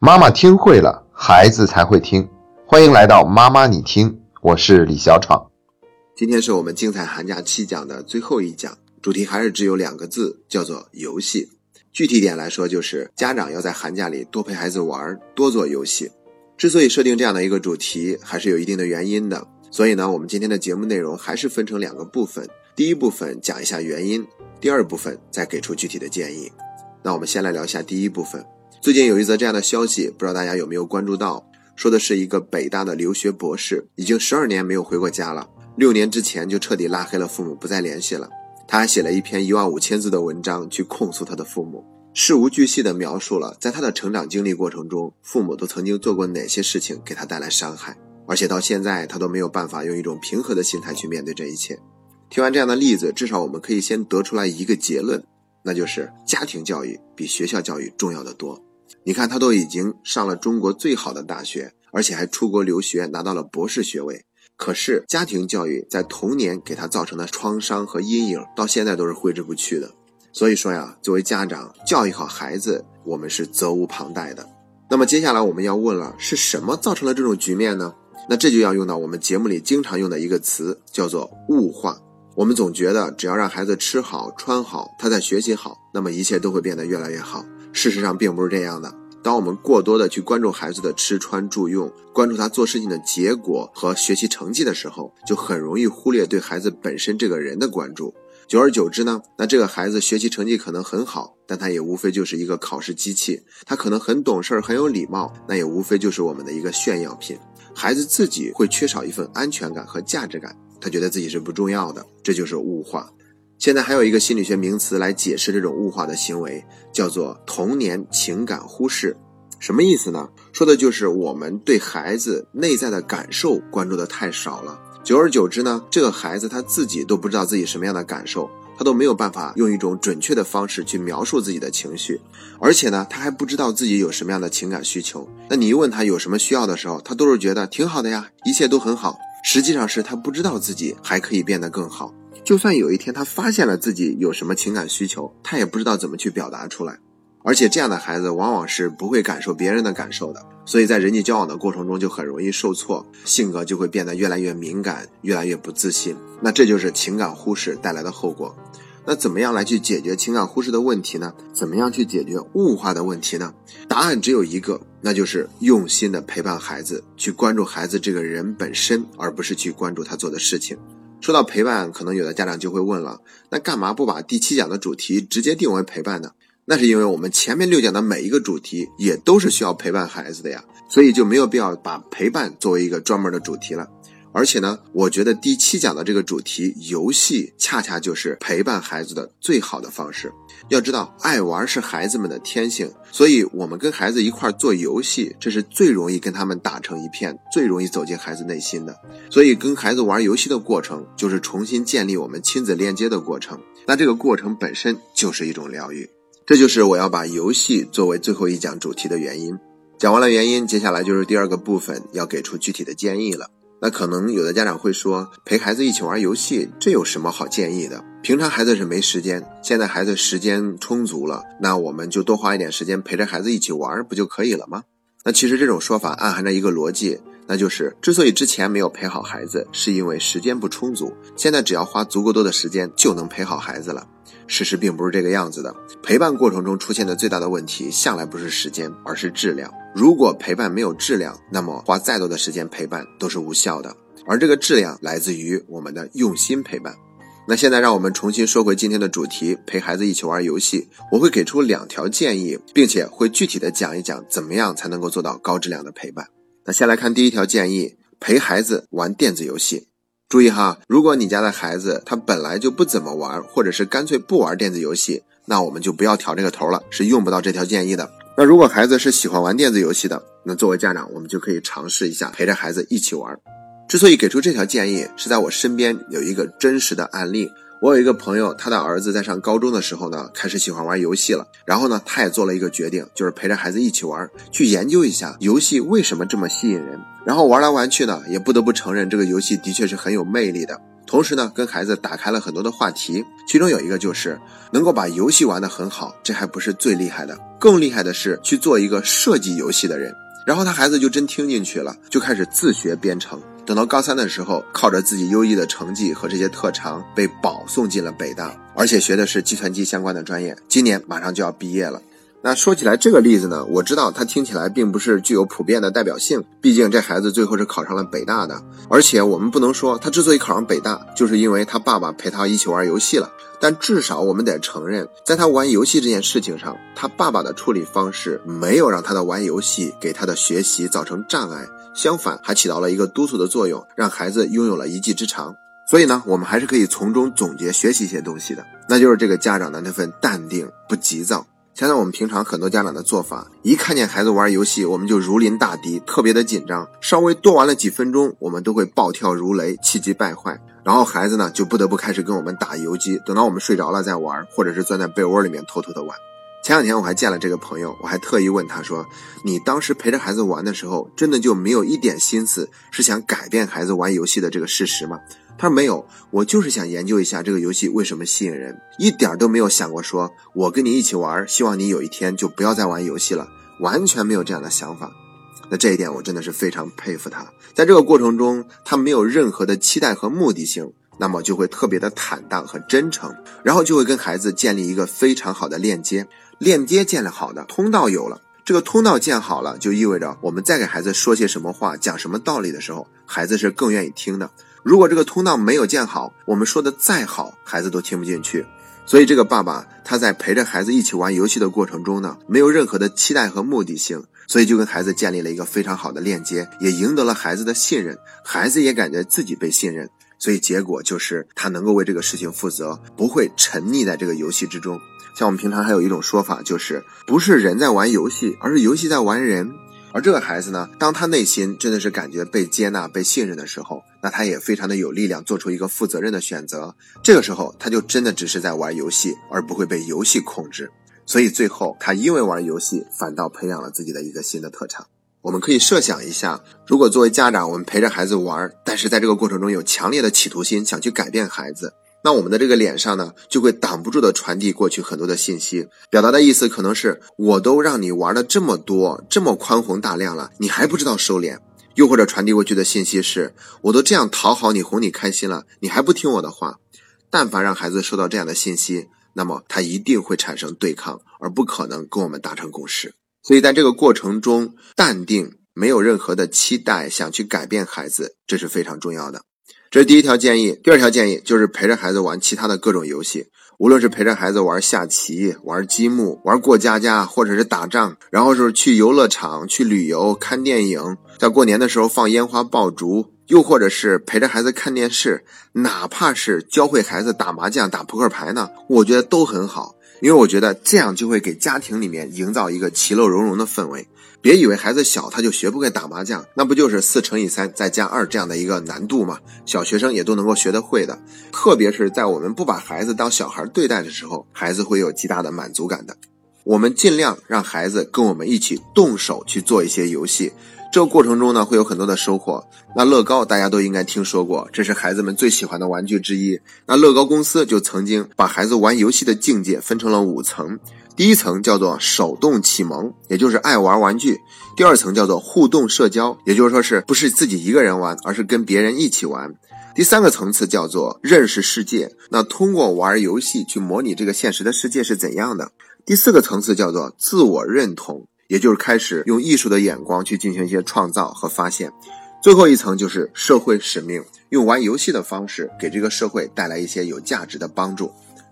妈妈听会了，孩子才会听。欢迎来到妈妈你听，我是李小闯。今天是我们精彩寒假七讲的最后一讲，主题还是只有两个字，叫做游戏。具体点来说，就是家长要在寒假里多陪孩子玩，多做游戏。之所以设定这样的一个主题，还是有一定的原因的。所以呢，我们今天的节目内容还是分成两个部分。第一部分讲一下原因，第二部分再给出具体的建议。那我们先来聊一下第一部分。最近有一则这样的消息，不知道大家有没有关注到？说的是一个北大的留学博士，已经十二年没有回过家了，六年之前就彻底拉黑了父母，不再联系了。他还写了一篇一万五千字的文章去控诉他的父母，事无巨细地描述了在他的成长经历过程中，父母都曾经做过哪些事情给他带来伤害，而且到现在他都没有办法用一种平和的心态去面对这一切。听完这样的例子，至少我们可以先得出来一个结论，那就是家庭教育比学校教育重要的多。你看，他都已经上了中国最好的大学，而且还出国留学拿到了博士学位。可是，家庭教育在童年给他造成的创伤和阴影，到现在都是挥之不去的。所以说呀，作为家长，教育好孩子，我们是责无旁贷的。那么接下来我们要问了，是什么造成了这种局面呢？那这就要用到我们节目里经常用的一个词，叫做物化。我们总觉得，只要让孩子吃好穿好，他在学习好，那么一切都会变得越来越好。事实上并不是这样的。当我们过多的去关注孩子的吃穿住用，关注他做事情的结果和学习成绩的时候，就很容易忽略对孩子本身这个人的关注。久而久之呢，那这个孩子学习成绩可能很好，但他也无非就是一个考试机器。他可能很懂事儿，很有礼貌，那也无非就是我们的一个炫耀品。孩子自己会缺少一份安全感和价值感，他觉得自己是不重要的，这就是物化。现在还有一个心理学名词来解释这种物化的行为，叫做童年情感忽视。什么意思呢？说的就是我们对孩子内在的感受关注的太少了。久而久之呢，这个孩子他自己都不知道自己什么样的感受，他都没有办法用一种准确的方式去描述自己的情绪，而且呢，他还不知道自己有什么样的情感需求。那你一问他有什么需要的时候，他都是觉得挺好的呀，一切都很好。实际上是他不知道自己还可以变得更好。就算有一天他发现了自己有什么情感需求，他也不知道怎么去表达出来。而且这样的孩子往往是不会感受别人的感受的，所以在人际交往的过程中就很容易受挫，性格就会变得越来越敏感，越来越不自信。那这就是情感忽视带来的后果。那怎么样来去解决情感忽视的问题呢？怎么样去解决物化的问题呢？答案只有一个，那就是用心的陪伴孩子，去关注孩子这个人本身，而不是去关注他做的事情。说到陪伴，可能有的家长就会问了：那干嘛不把第七讲的主题直接定为陪伴呢？那是因为我们前面六讲的每一个主题也都是需要陪伴孩子的呀，所以就没有必要把陪伴作为一个专门的主题了。而且呢，我觉得第七讲的这个主题游戏，恰恰就是陪伴孩子的最好的方式。要知道，爱玩是孩子们的天性，所以我们跟孩子一块做游戏，这是最容易跟他们打成一片，最容易走进孩子内心的。所以，跟孩子玩游戏的过程，就是重新建立我们亲子链接的过程。那这个过程本身就是一种疗愈，这就是我要把游戏作为最后一讲主题的原因。讲完了原因，接下来就是第二个部分，要给出具体的建议了。那可能有的家长会说，陪孩子一起玩游戏，这有什么好建议的？平常孩子是没时间，现在孩子时间充足了，那我们就多花一点时间陪着孩子一起玩，不就可以了吗？那其实这种说法暗含着一个逻辑，那就是之所以之前没有陪好孩子，是因为时间不充足，现在只要花足够多的时间就能陪好孩子了。事实并不是这个样子的，陪伴过程中出现的最大的问题，向来不是时间，而是质量。如果陪伴没有质量，那么花再多的时间陪伴都是无效的。而这个质量来自于我们的用心陪伴。那现在让我们重新说回今天的主题，陪孩子一起玩游戏，我会给出两条建议，并且会具体的讲一讲怎么样才能够做到高质量的陪伴。那先来看第一条建议，陪孩子玩电子游戏。注意哈，如果你家的孩子他本来就不怎么玩，或者是干脆不玩电子游戏，那我们就不要调这个头了，是用不到这条建议的。那如果孩子是喜欢玩电子游戏的，那作为家长，我们就可以尝试一下陪着孩子一起玩。之所以给出这条建议，是在我身边有一个真实的案例。我有一个朋友，他的儿子在上高中的时候呢，开始喜欢玩游戏了。然后呢，他也做了一个决定，就是陪着孩子一起玩，去研究一下游戏为什么这么吸引人。然后玩来玩去呢，也不得不承认这个游戏的确是很有魅力的。同时呢，跟孩子打开了很多的话题，其中有一个就是能够把游戏玩得很好，这还不是最厉害的。更厉害的是去做一个设计游戏的人。然后他孩子就真听进去了，就开始自学编程。等到高三的时候，靠着自己优异的成绩和这些特长，被保送进了北大，而且学的是计算机相关的专业。今年马上就要毕业了。那说起来这个例子呢，我知道他听起来并不是具有普遍的代表性，毕竟这孩子最后是考上了北大的。而且我们不能说他之所以考上北大，就是因为他爸爸陪他一起玩游戏了。但至少我们得承认，在他玩游戏这件事情上，他爸爸的处理方式没有让他的玩游戏给他的学习造成障碍，相反还起到了一个督促的作用，让孩子拥有了一技之长。所以呢，我们还是可以从中总结学习一些东西的，那就是这个家长的那份淡定不急躁。想想我们平常很多家长的做法，一看见孩子玩游戏，我们就如临大敌，特别的紧张，稍微多玩了几分钟，我们都会暴跳如雷，气急败坏。然后孩子呢，就不得不开始跟我们打游击，等到我们睡着了再玩，或者是钻在被窝里面偷偷的玩。前两天我还见了这个朋友，我还特意问他说：“你当时陪着孩子玩的时候，真的就没有一点心思是想改变孩子玩游戏的这个事实吗？”他说：“没有，我就是想研究一下这个游戏为什么吸引人，一点都没有想过说我跟你一起玩，希望你有一天就不要再玩游戏了，完全没有这样的想法。”那这一点我真的是非常佩服他，在这个过程中，他没有任何的期待和目的性，那么就会特别的坦荡和真诚，然后就会跟孩子建立一个非常好的链接，链接建立好的通道有了，这个通道建好了，就意味着我们再给孩子说些什么话，讲什么道理的时候，孩子是更愿意听的。如果这个通道没有建好，我们说的再好，孩子都听不进去。所以这个爸爸他在陪着孩子一起玩游戏的过程中呢，没有任何的期待和目的性。所以就跟孩子建立了一个非常好的链接，也赢得了孩子的信任，孩子也感觉自己被信任，所以结果就是他能够为这个事情负责，不会沉溺在这个游戏之中。像我们平常还有一种说法，就是不是人在玩游戏，而是游戏在玩人。而这个孩子呢，当他内心真的是感觉被接纳、被信任的时候，那他也非常的有力量，做出一个负责任的选择。这个时候，他就真的只是在玩游戏，而不会被游戏控制。所以最后，他因为玩游戏，反倒培养了自己的一个新的特长。我们可以设想一下，如果作为家长，我们陪着孩子玩，但是在这个过程中有强烈的企图心，想去改变孩子，那我们的这个脸上呢，就会挡不住的传递过去很多的信息，表达的意思可能是：我都让你玩了这么多，这么宽宏大量了，你还不知道收敛；又或者传递过去的信息是：我都这样讨好你，哄你开心了，你还不听我的话。但凡让孩子收到这样的信息，那么他一定会产生对抗，而不可能跟我们达成共识。所以在这个过程中，淡定，没有任何的期待，想去改变孩子，这是非常重要的。这是第一条建议。第二条建议就是陪着孩子玩其他的各种游戏，无论是陪着孩子玩下棋、玩积木、玩过家家，或者是打仗，然后是去游乐场、去旅游、看电影，在过年的时候放烟花爆竹。又或者是陪着孩子看电视，哪怕是教会孩子打麻将、打扑克牌呢，我觉得都很好。因为我觉得这样就会给家庭里面营造一个其乐融融的氛围。别以为孩子小他就学不会打麻将，那不就是四乘以三再加二这样的一个难度吗？小学生也都能够学得会的。特别是在我们不把孩子当小孩对待的时候，孩子会有极大的满足感的。我们尽量让孩子跟我们一起动手去做一些游戏。这个过程中呢，会有很多的收获。那乐高大家都应该听说过，这是孩子们最喜欢的玩具之一。那乐高公司就曾经把孩子玩游戏的境界分成了五层，第一层叫做手动启蒙，也就是爱玩玩具；第二层叫做互动社交，也就是说是不是自己一个人玩，而是跟别人一起玩；第三个层次叫做认识世界，那通过玩游戏去模拟这个现实的世界是怎样的；第四个层次叫做自我认同。也就是开始用艺术的眼光去进行一些创造和发现，最后一层就是社会使命，用玩游戏的方式给这个社会带来一些有价值的帮助。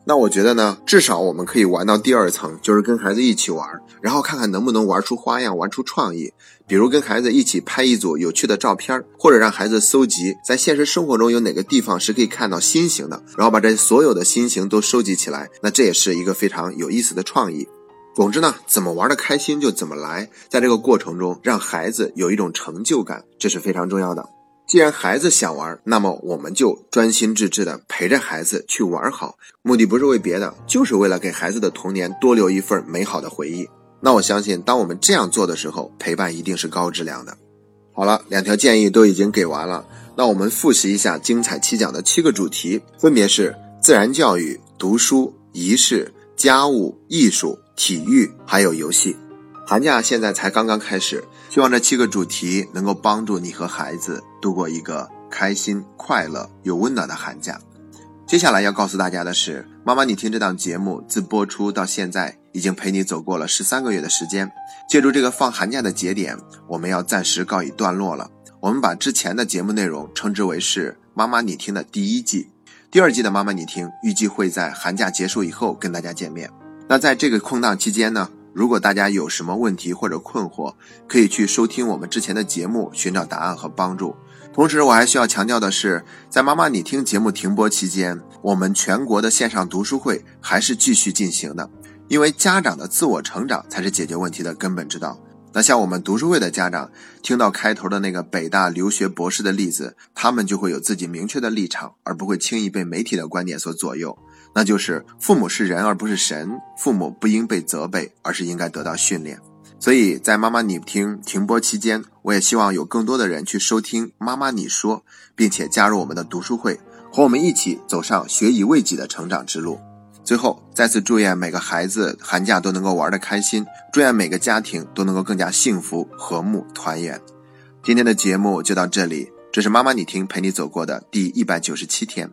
那我觉得呢，至少我们可以玩到第二层，就是跟孩子一起玩，然后看看能不能玩出花样，玩出创意。比如跟孩子一起拍一组有趣的照片，或者让孩子搜集在现实生活中有哪个地方是可以看到心形的，然后把这所有的心形都收集起来。那这也是一个非常有意思的创意。总之呢，怎么玩的开心就怎么来，在这个过程中让孩子有一种成就感，这是非常重要的。既然孩子想玩，那么我们就专心致志的陪着孩子去玩好，目的不是为别的，就是为了给孩子的童年多留一份美好的回忆。那我相信，当我们这样做的时候，陪伴一定是高质量的。好了，两条建议都已经给完了，那我们复习一下精彩七讲的七个主题，分别是自然教育、读书、仪式、家务、艺术。体育还有游戏。寒假现在才刚刚开始，希望这七个主题能够帮助你和孩子度过一个开心、快乐又温暖的寒假。接下来要告诉大家的是，妈妈，你听这档节目自播出到现在，已经陪你走过了十三个月的时间。借助这个放寒假的节点，我们要暂时告一段落了。我们把之前的节目内容称之为是“妈妈你听”的第一季。第二季的“妈妈你听”预计会在寒假结束以后跟大家见面。那在这个空档期间呢？如果大家有什么问题或者困惑，可以去收听我们之前的节目，寻找答案和帮助。同时，我还需要强调的是，在妈妈你听节目停播期间，我们全国的线上读书会还是继续进行的。因为家长的自我成长才是解决问题的根本之道。那像我们读书会的家长，听到开头的那个北大留学博士的例子，他们就会有自己明确的立场，而不会轻易被媒体的观点所左右。那就是父母是人而不是神，父母不应被责备，而是应该得到训练。所以在妈妈你听停播期间，我也希望有更多的人去收听妈妈你说，并且加入我们的读书会，和我们一起走上学以为己的成长之路。最后，再次祝愿每个孩子寒假都能够玩得开心，祝愿每个家庭都能够更加幸福、和睦、团圆。今天的节目就到这里，这是妈妈你听陪你走过的第一百九十七天。